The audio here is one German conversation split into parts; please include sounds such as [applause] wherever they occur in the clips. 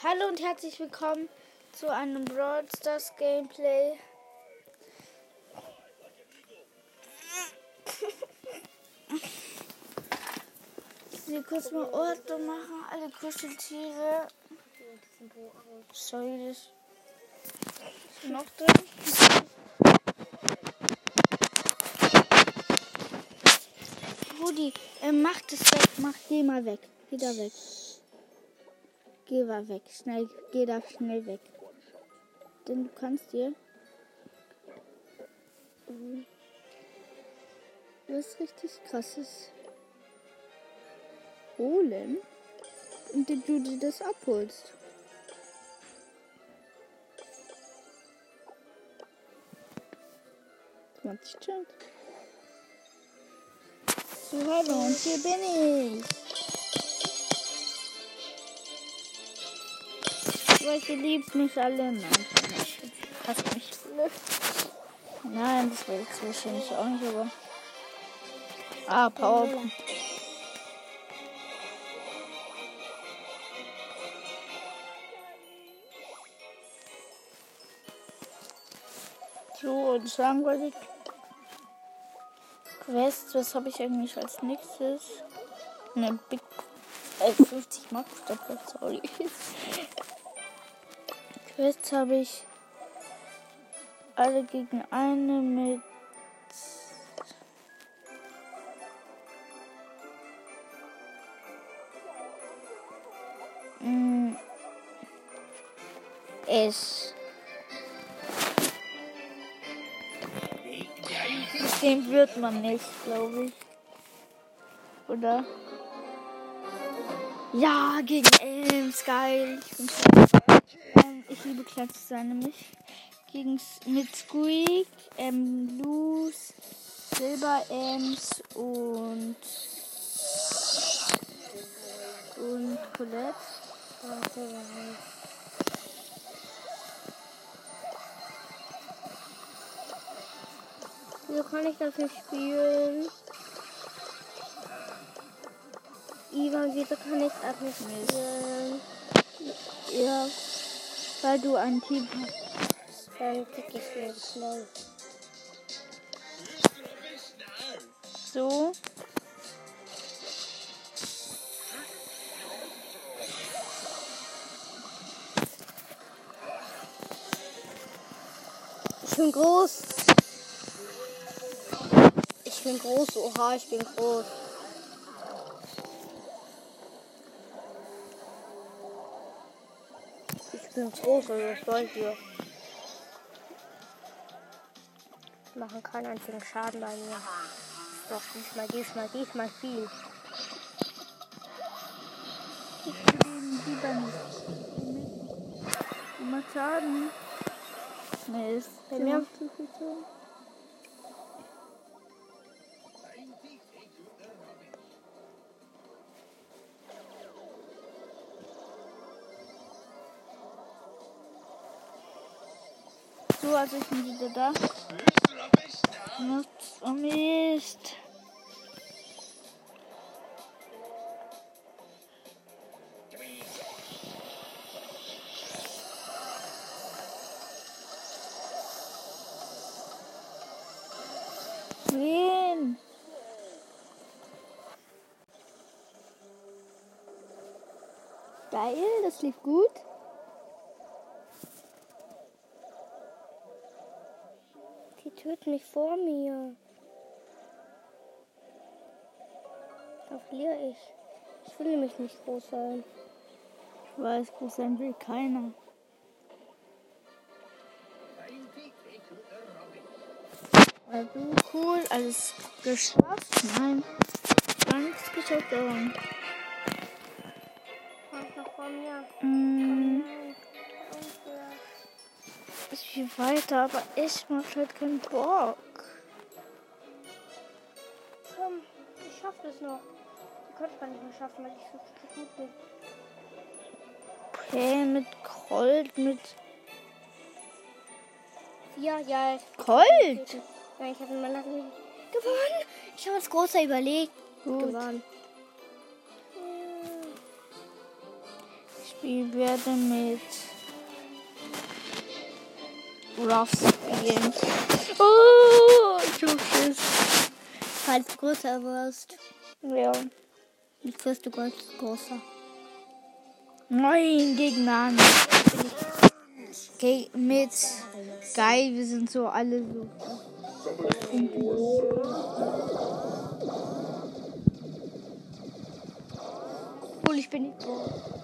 Hallo und herzlich willkommen zu einem Brawl Stars Gameplay. Will kurz mal Ordnung machen, alle Kuscheltiere. Sorry, das ist noch drin. Rudi, äh, mach das weg, mach, geh mal weg, da weg. Geh mal weg, schnell, geh da schnell weg. Denn du kannst dir ähm, was richtig krasses holen, indem du dir das abholst. Cent. So, hallo, und hier bin ich. Welche liebt mich alle? Nein, ich hasse mich. Nein, das will ich wahrscheinlich auch nicht, aber. Ah, Power. So, und sagen wollte ich. Quest, was habe ich eigentlich als nächstes? Eine Big. Äh, 50 Mark, sorry. Quests habe ich alle gegen eine mit mm, es den wird man nicht, glaube ich. Oder? Ja, gegen Elms, geil. Ich bin ich liebe zu sein, nämlich gegen mit Squeak, ähm, Loose, Silber Ems und und Colette. Wieso kann ich das nicht spielen? Ivan, wieso kann ich das nicht spielen? Ja, weil du ein Team hast. Dann krieg ich mir schnell. So. Ich bin groß. Ich bin groß. Oha, ich bin groß. Ich bin groß und was wollt ihr? Die machen keinen einzigen Schaden bei mir. Doch, diesmal, diesmal, diesmal viel. Ich will lieber nicht. Machst Schaden. Nee, ist Bei mir- zu viel Schaden. Also ich bin wieder da. Nutz oh Mist. Geil, das lief gut. Töten mich vor mir. Da verliere ich. Ich will nämlich nicht groß sein. Ich weiß, groß sein will keiner. Also cool, alles geschafft. Nein, gar nichts geschafft, aber. Weiter, aber ich mach halt keinen Bock. Komm, ich schaff das noch. Du kannst gar nicht mehr schaffen, weil ich so gut bin. Okay, mit Colt, mit Ja, ja. ich- Colt. Nein, ich habe mal gewonnen. Ich habe als großer überlegt. Gut. Gewonnen. Wir werden mit Ruffs spielen. Oh, Schiss. Falls du größer wirst. Ja. Nicht wirst du groß, großer. Nein, Gegner. Ge mit Geil, wir sind so alle so. Obwohl ich bin nicht so.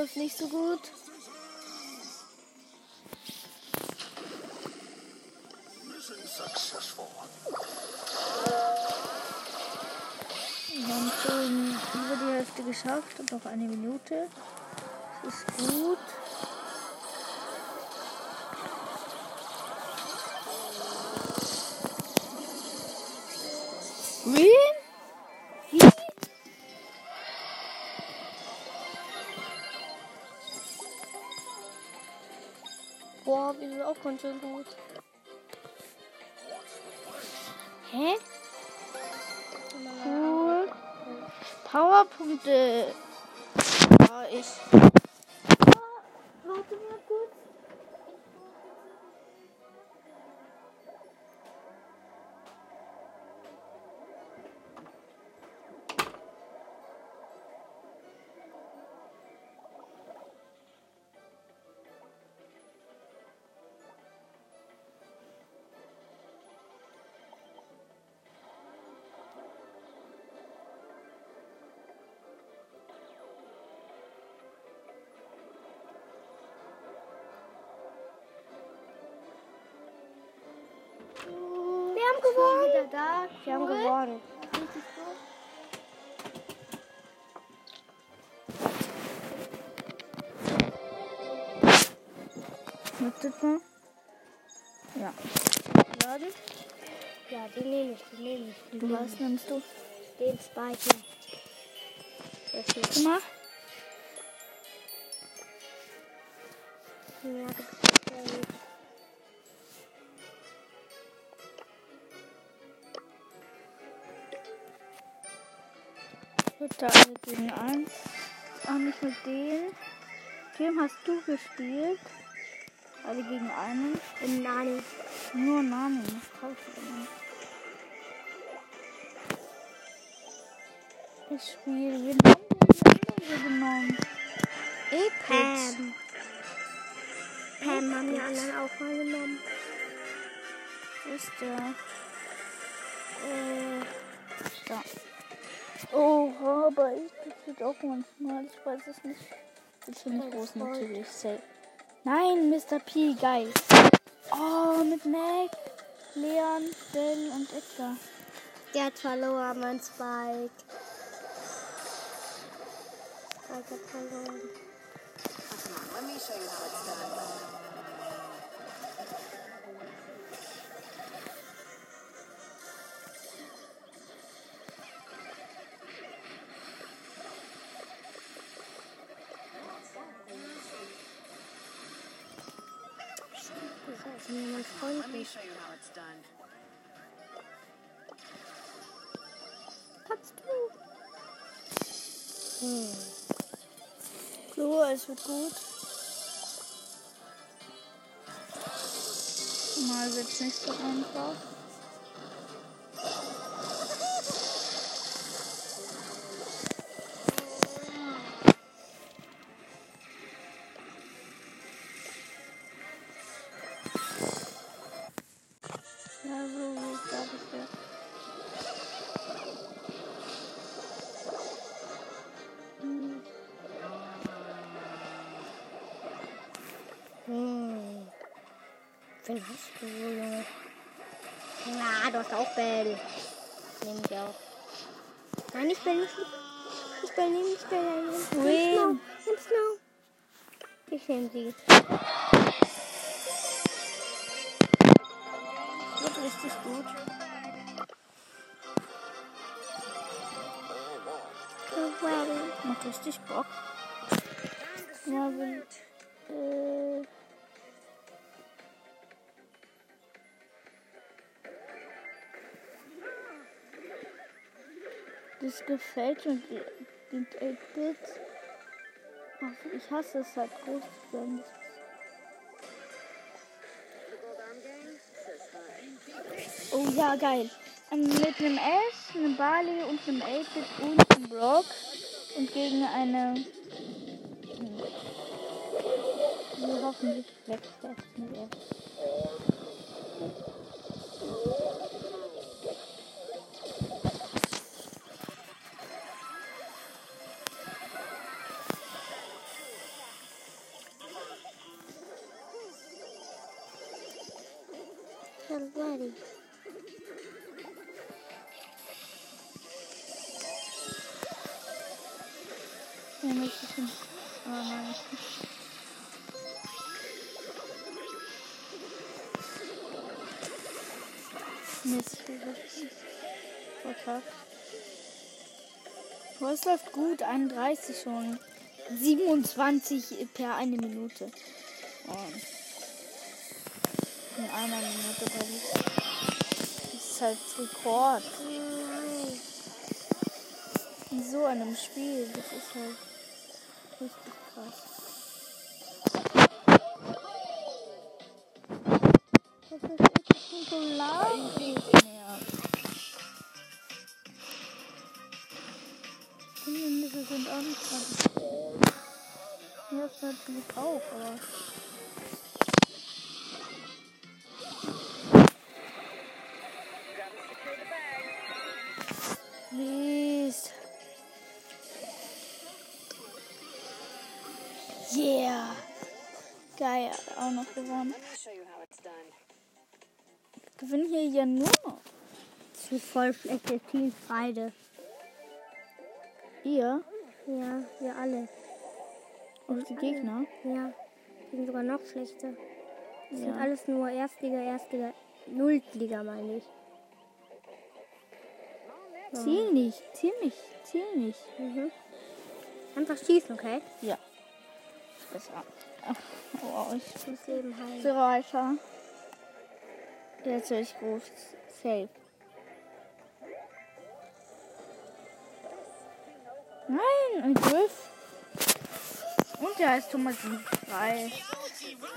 Läuft nicht so gut. Wir haben schon über die Hälfte geschafft und noch eine Minute. Das ist gut. Schön gut. Hä? Cool. Powerpunkte. Ja, ich. Haben gewonnen. Da. Wir haben Cool. gewonnen. Richtig gut. Wartet mal. Ja. Laden. Ja, den nehme ich, den nehme ich. Den Du nehme was nimmst du? Den Spike. Das ist mal. Ja, Bitte alle gegen eins. Auch nicht mit denen. Kim hast du gespielt? Alle gegen einen. Und Nani. Nur Nani. Was kaufst du denn? Ich spiele. Wen haben wir denn genommen? Epic. Pam. Pam haben die anderen auch mal genommen. Wo ist der? Äh, da. Oh, aber ich das auch manchmal. Ich weiß es nicht. Jetzt bin ich groß natürlich. Safe. Nein, Mr. P, geil. Oh, mit Mac, Leon, Bell und Edgar. Der hat verloren, mein Spike. Spike hat verloren. Let me show you how it's done. Show you how it's done. Kannst du? Hm. Flo, es wird gut. Mal wird's nicht so einfach. Wen hast du, Junge? Na, du hast auch Bell. Nehm ich auch. Nein, ich will nicht. Ich will nicht, ich nicht. Nimm. Snow. Nimm Snow. Ich nehme sie. Wird richtig gut. Well. Macht richtig Bock. Ja, will. Äh. Das gefällt. Die, die 8-Bit. Ach, Ich hasse es halt groß zu werden. Oh ja, geil. Ähm, mit einem Ash, einem Barley und einem 8-Bit und einem Brock. Und gegen eine. Die hoffentlich wächst Mist, verkackt. Es läuft gut, 31 schon. 27 per eine Minute. Oh. In einer Minute bei. Das ist halt Rekord. In so einem Spiel. Das ist halt richtig krass. Das ist echt nicht Sind auch nicht dran. Ja, das natürlich auch, aber. Mist. Yeah. Geil, auch noch gewonnen. Gewinnen hier ja nur noch. Ist voll schlechtes Team, beide. Ihr Ja, wir alle. und die Gegner. Ja, die sind sogar noch schlechter. Das sind Ja. alles nur Erstliga, Erstliga, Nulltliga, meine ich. Ziel nicht, ziel nicht, ziel nicht. Mhm. Einfach schießen, okay? Ja. Besser. Ach, [laughs] oh, ich Das Leben heilen. so weiter. Jetzt höre ich groß. Safe. Nein, ein Griff. Und der heißt Thomas 3.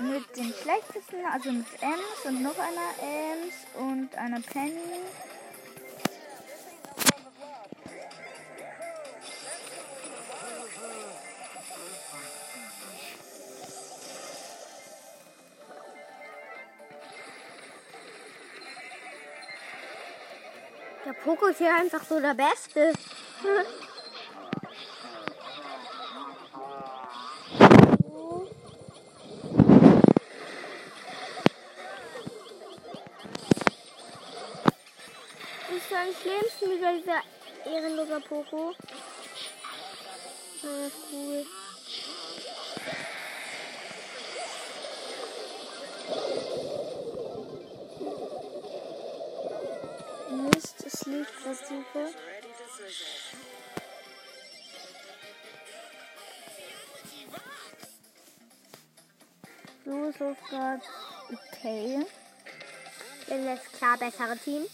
Mit den schlechtesten, also mit Ems und noch einer Ems und einer Penny. Der Poco ist hier einfach so der Beste. [laughs] Schlimmsten wieder dieser ehrenloser Poco. Ja, cool. Mist, es liegt sizzle. So ist es gerade okay. Denn das klar bessere Team.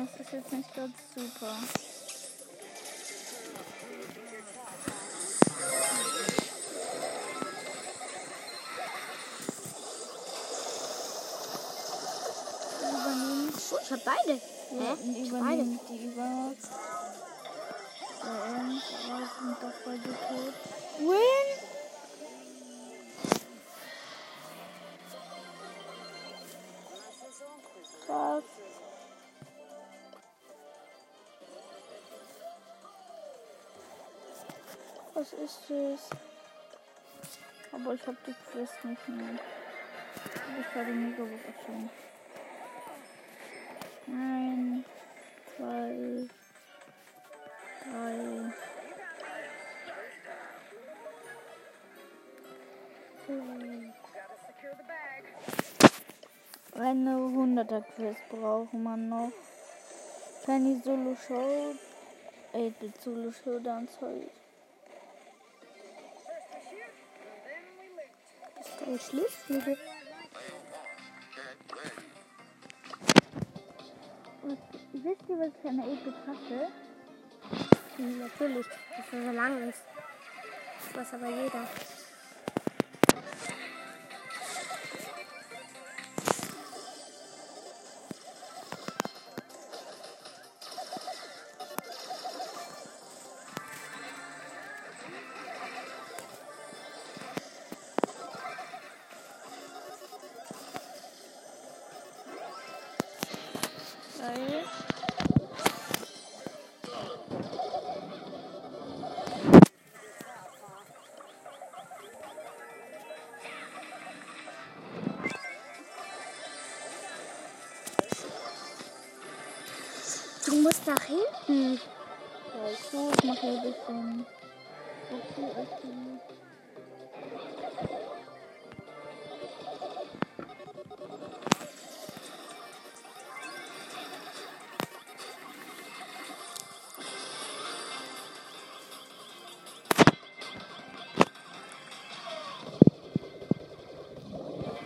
Das ist jetzt nicht ganz super. Oh, ich hab beide. Ja, Hä? und Ich übernehmen die Übermacht. Ems, aber sind doch beide tot. Win! Was ist es? Aber ich habe die Quest nicht mehr. Habe ich gerade mega schon. Ein, zwei, drei. Eine 100er Quest braucht man noch. Penny Solo Show. 8-Bit äh, Solo Showdown, sorry. Ist ein Schließflügel. Und wisst ihr, was ich an der 8-Bit hasse? Natürlich, dass er so lang ist. Das weiß aber jeder. Musst nach hinten. Ja, ich so, ich mache ein bisschen. Okay, okay.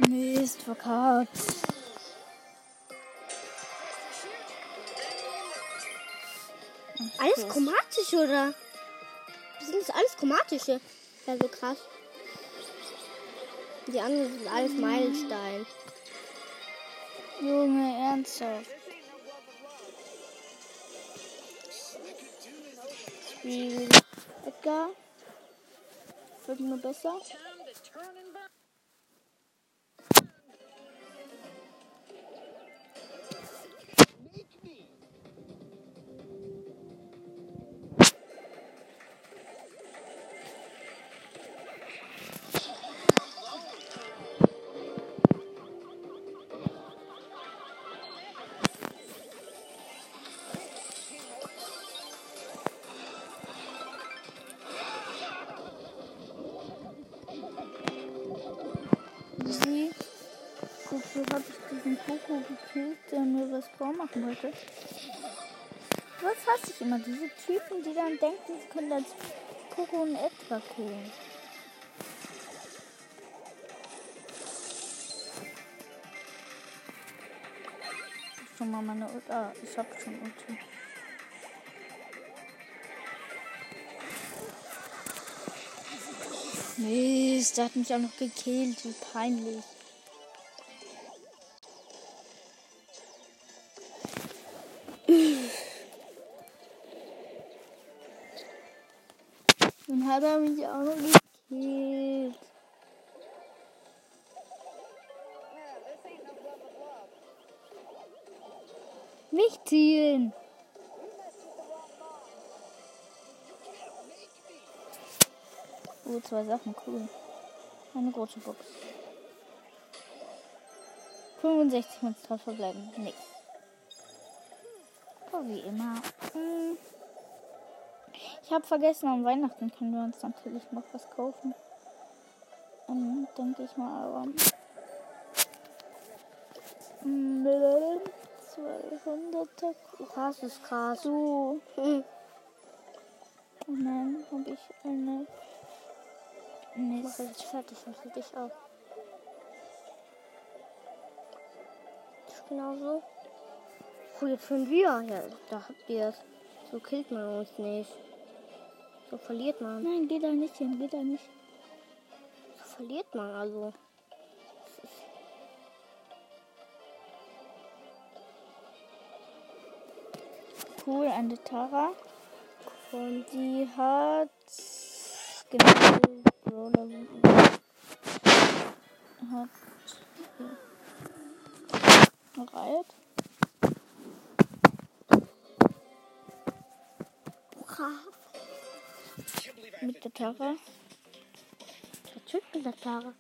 Mist, verkackt. Alles chromatisch, oder? Das sind das alles chromatische. Ja, so krass. Die anderen sind alles Meilenstein. Junge, ernsthaft. Spiel Edgar. Wird nur besser. Diesen Koko gekillt, der mir was vormachen wollte? Was hasse ich immer? Diese Typen, die dann denken, sie können als Koko und Edgar killen. Schon mal meine Ulti. Ah, ich hab schon Ulti. Mist, der hat mich auch noch gekillt. Wie peinlich. Dann hat er mich auch noch gekillt. Nicht zielen. Oh, zwei Sachen, cool. Eine große Box. 65 Monster verbleiben. Nix. Aber wie immer. Hm. Ich habe vergessen, am Weihnachten können wir uns natürlich noch was kaufen. Ähm, denke ich mal, aber. Hm, 200er. Krass ist krass. So. Hm. Und dann habe ich eine. Mach Mist. jetzt fertig und für dich auch. Das ist genauso. Oh, jetzt schon wir. Ja, da habt ihr es. So killt man uns nicht. So verliert man. Nein, geh da nicht hin, geh da nicht. So verliert man also. Cool, eine Tara. Und die hat genau Brawler. Hat Reit. Mit der Tara. Der Typ mit der Tara.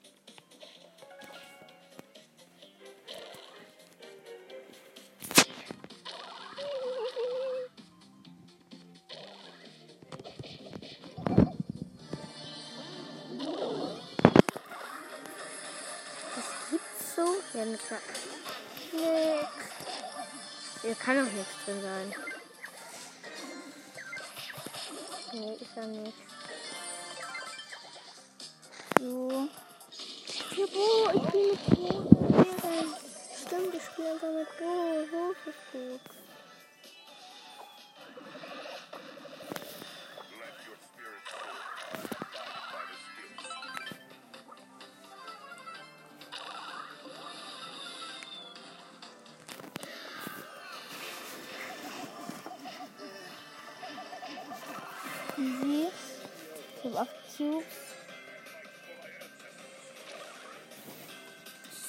Cubes.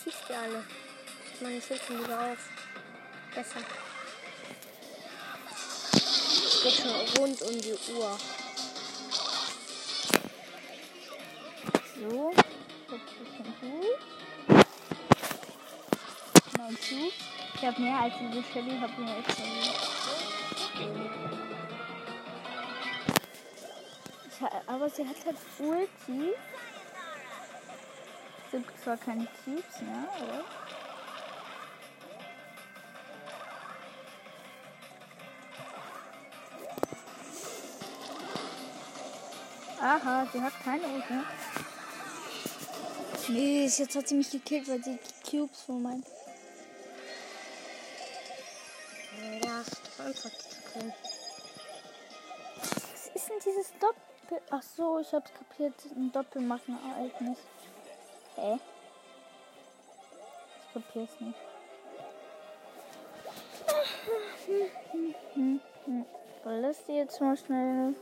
Schießt ihr alle. Meine schützen wieder auf. Besser. Schon rund um die Uhr. So. Ich habe mehr als diese Shelly. Ich habe nur extra. Aber sie hat halt Ulti. Es gibt zwar keine Cubes mehr, aber. Aha, sie hat keine Ulti. ne? Nee, jetzt hat sie mich gekillt, weil sie die Cubes von meinen. Ja, ist doch einfach zu können. Was ist denn dieses Doppel... Ach so, ich hab's kapiert. Ein Doppelmachtereignis. Hä? Ich kapier's nicht. Verlass die jetzt mal schnell.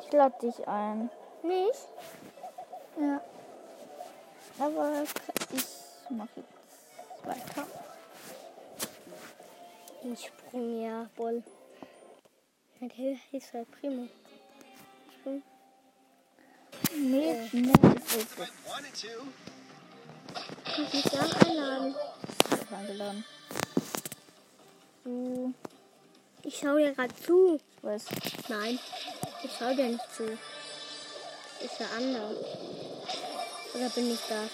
Ich lade dich ein. Mich? Ja. Aber ich mache jetzt weiter. Den Sprung, ja, voll. Okay, ist halt prima. Sprung. Nee, nee, das ist two. Ich muss ja einladen. eingeladen. Du, Ich schau dir gerade zu. ich weiß. Nein, ich schau dir nicht zu. Ist ja anders. Oder bin ich das?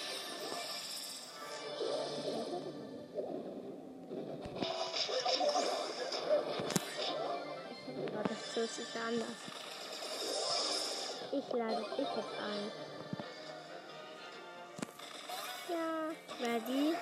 Schild ist ja anders. Ich lade dich jetzt ein. Ja, ready?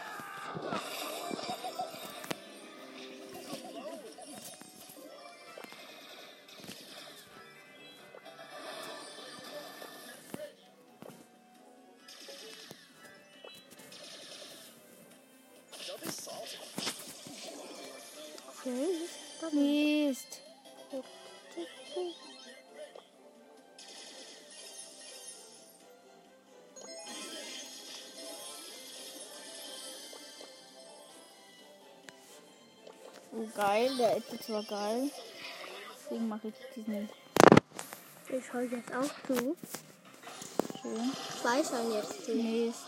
Oh, geil. Der Edit war geil. Deswegen mache ich diesen Ich schau jetzt auch zu. schön. Zwei jetzt zu. Mist.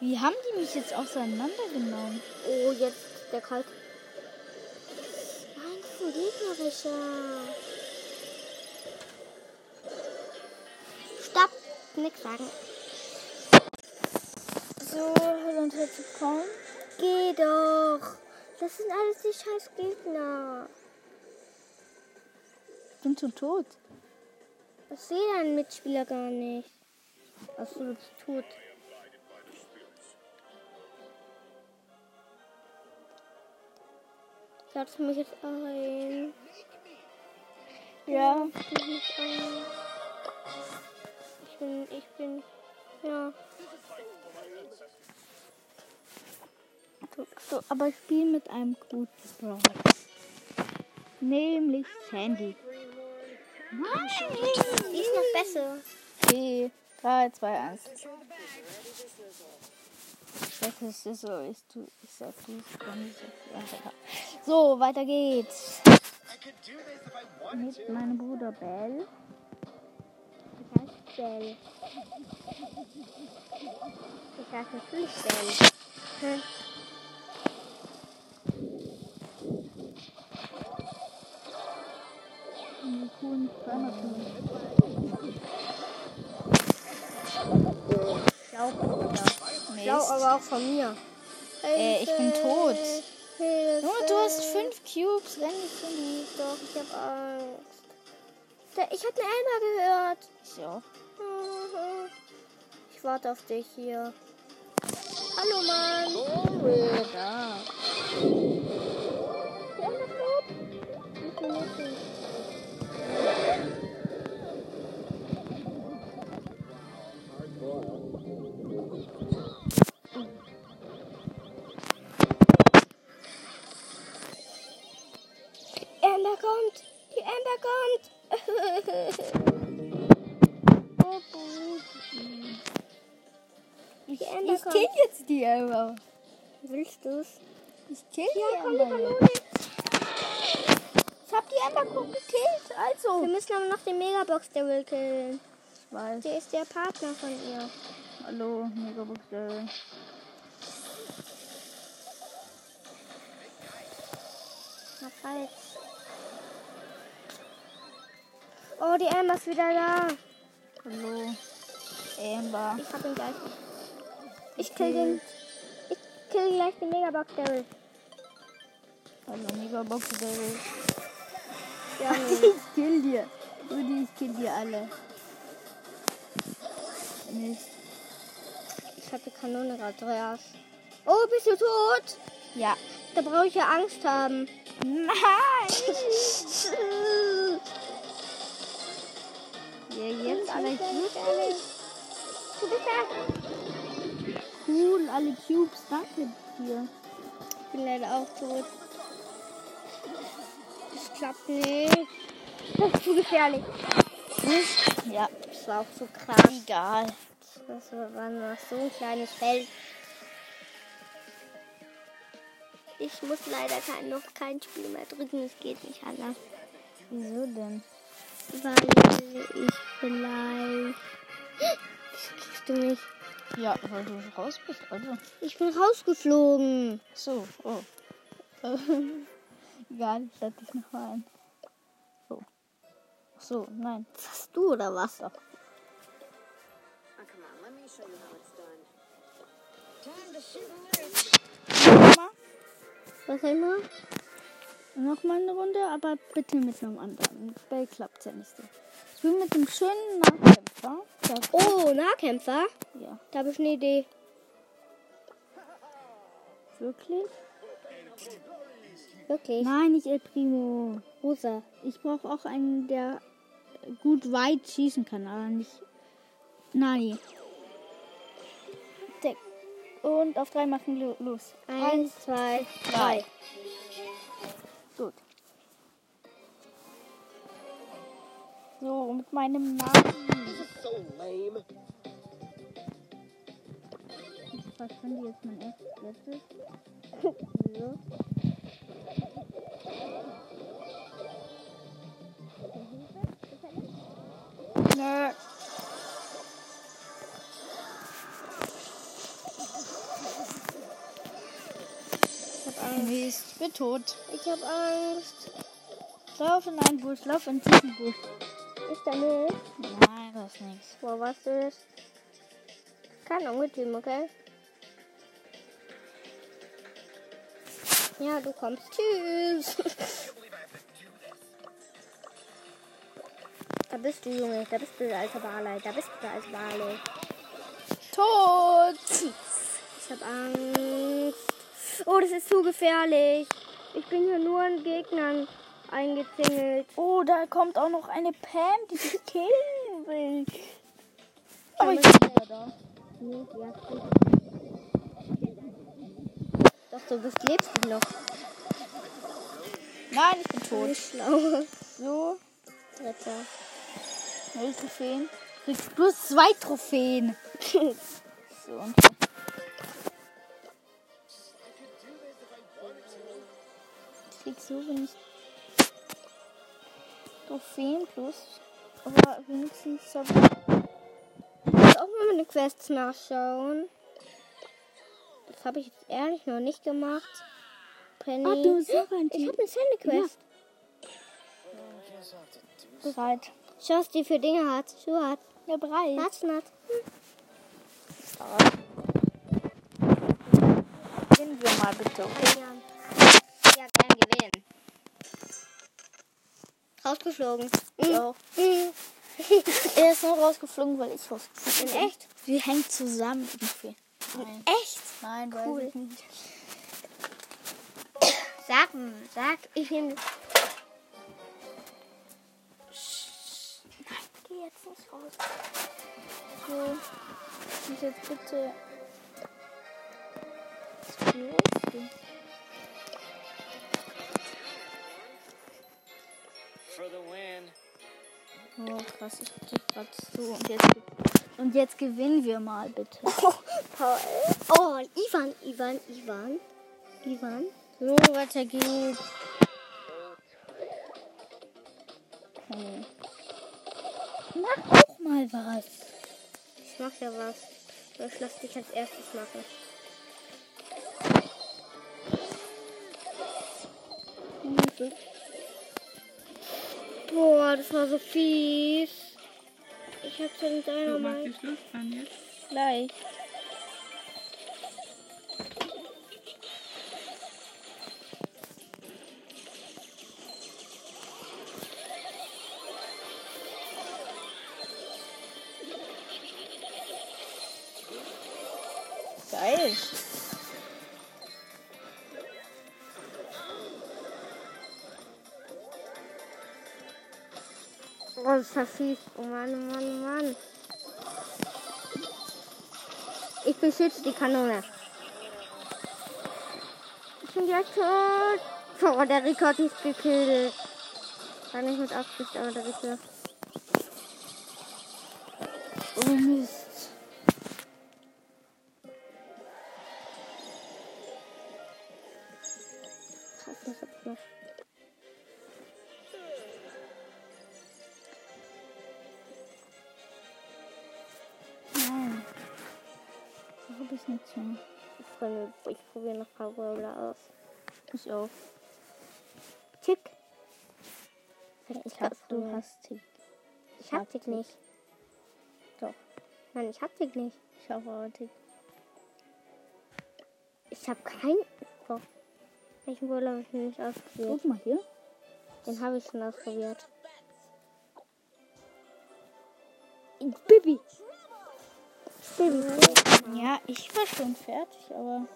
Wie haben die mich jetzt auseinandergenommen? Oh, jetzt der Kalt. Nein, ein gegnerischer. Stopp! Nix sagen. So, hallo und herzlich willkommen. Geh doch! Das sind alles die scheiß Gegner. Ich bin schon tot. Ich sehe deinen Mitspieler gar nicht. Achso, du bist tot. Ladst du mich jetzt ein? Ja. Ich bin nicht ein. Ich bin, ich bin, ja. So, so, aber ich spiele mit einem guten Brawler. Nämlich Sandy. Nein! Die ist noch besser. Okay, 3, 2, 1. Das ist so, ich, tu, ich sag du, dann ist es einfacher. So, weiter geht's. Mit meinem Bruder Bell. Ich heiße Bell. Ich heiße natürlich Bell. Die. Schlau, Bruder. Mist. Schlau, aber auch von mir. Äh, ich bin tot. Hilfe. Junge, du hast fünf Cubes. Renn nicht hin. Nicht Doch, ich hab Angst. Ich hab eine Elmer gehört. So. Ich warte auf dich hier. Hallo, Mann. Der ist tot. Ich. Ember kommt! Die Ember kommt! Oh, Ich kommt. kill jetzt die Emma. Willst du's? Ich kill Ja, die komm, die. Kanone. Gut gekillt. Wir Also. müssen aber noch den Megabox Devil killen. Ich weiß. Der ist der Partner von ihr. Hallo, Megabox Devil. Na, falsch. Oh, die Ember ist wieder da. Hallo. Amber. Ich hab ihn gleich. Ich kill den. Ich kill gleich den Megabox Devil. Hallo, Megabox Devil. Ja. [laughs] Ich kill dir. Rudi, ich kill dir alle. Nicht. Ich hab die Kanone gerade raus. Oh, bist du tot? Ja. Da brauche ich ja Angst haben. Nein! [laughs] ja, jetzt alle Cubes. Du bist da. Cool, alle Cubes. Danke dir. Ich bin leider auch tot. Das klappt nicht. Das ist zu gefährlich. Ja, Das war auch so krass. egal. Das war noch so ein kleines Feld. Ich muss leider kein, noch kein Spiel mehr drücken. Es geht nicht anders. Wieso denn? Weil ich vielleicht... Kriegst du mich? Ja, weil du raus bist, also. Ich bin rausgeflogen. So, oh. [laughs] Egal, ich lade dich noch mal ein. So. Ach So, nein. Was hast du oder was? Come on, let me show you how it's done. Time to shoot and Nochmal. Was immer? Nochmal eine Runde, aber bitte mit einem anderen. Mit Bell klappt ja nicht so. Ich will mit dem schönen Nahkämpfer. Oh, Nahkämpfer? Ja, Da habe ich eine Idee. wirklich? Wirklich? Nein, nicht El Primo. Rosa. Ich brauche auch einen, der gut weit schießen kann, aber nicht. Nani. Und auf drei machen lo- los. Eins, zwei, drei. Gut. So, mit meinem Namen. So lame. Was kann die jetzt mein erstes? [laughs] So. Nö. Ich hab Angst. Mist, ich bin tot. Ich hab Angst. Lauf in einen Busch, lauf in diesen Busch. Ist da nicht? Nein, das ist nichts. Wo was ist? Kein Ungetüm, okay? Ja, du kommst. Tschüss. da bist du, Junge. Da bist du, der alte Barley. Da bist du, der alte Barley. Tot! Ich hab Angst. Oh, das ist zu gefährlich. Ich bin hier nur an Gegnern eingezingelt. Oh, da kommt auch noch eine Pam, die dich killen will. Aber ich Ja, bin wieder da. Nee, ja, gut. Doch, du bist, lebst du noch. Nein, ich bin tot. Schlau. So, Dritter. null Trophäen. Kriegst du hast zwei Trophäen. [laughs] So, und ich krieg so wenig Trophäen plus. Aber wenigstens habe Ich auch mal meine Quests nachschauen. Das habe ich jetzt ehrlich noch nicht gemacht. Penny. Ah, du ein ich habe eine Sandy-Quest. bereit. Schau, was die für Dinge hat. Schuhe hat. Ja, bereit. Natschen hat. mal bitte. Okay? Ja, ja gern gewinnen. Rausgeflogen. Doch. Mhm. Er ist nur rausgeflogen, weil ich rausgeflogen In bin. echt? Wir hängen zusammen irgendwie. Nein. Echt? Nein, Cool. weiß ich nicht. Sag, sag, ich bin. Geh jetzt nicht raus. So. Und jetzt bitte. Explosive. For the win. Oh, krass, ich krieg grad so. Und jetzt, und jetzt gewinnen wir mal, bitte. [laughs] Paul. Oh, Ivan, Ivan, Ivan. Ivan. So, weiter geht's. Okay. Mach auch mal was. Ich mach ja was. Ich lass dich als erstes machen. Boah, das war so fies. Ich hab's ja mit einer Wo macht Mal. die Schluss dann jetzt? Gleich. Fies. Oh Mann, oh Mann, oh Mann. Ich beschütze die Kanone. Ich bin gleich tot. Oh, der Rico mich gekillt. War nicht mit Absicht, aber der Rico. Oh Mist. Probiere noch ein paar Brawler aus. Ich auch. Tick. Ich hab, du hast Tick. Ich hab Tick nicht. Doch. Nein, ich hab Tick nicht. Ich hab aber Tick. Ich hab kein. Doch. Welchen Brawler habe ich noch nicht ausprobiert? Guck mal hier. Den habe ich schon ausprobiert. Bibi. Bibi. Ja, ich war schon fertig, aber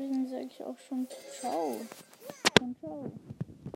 deswegen sage ich auch schon ciao. Und ciao.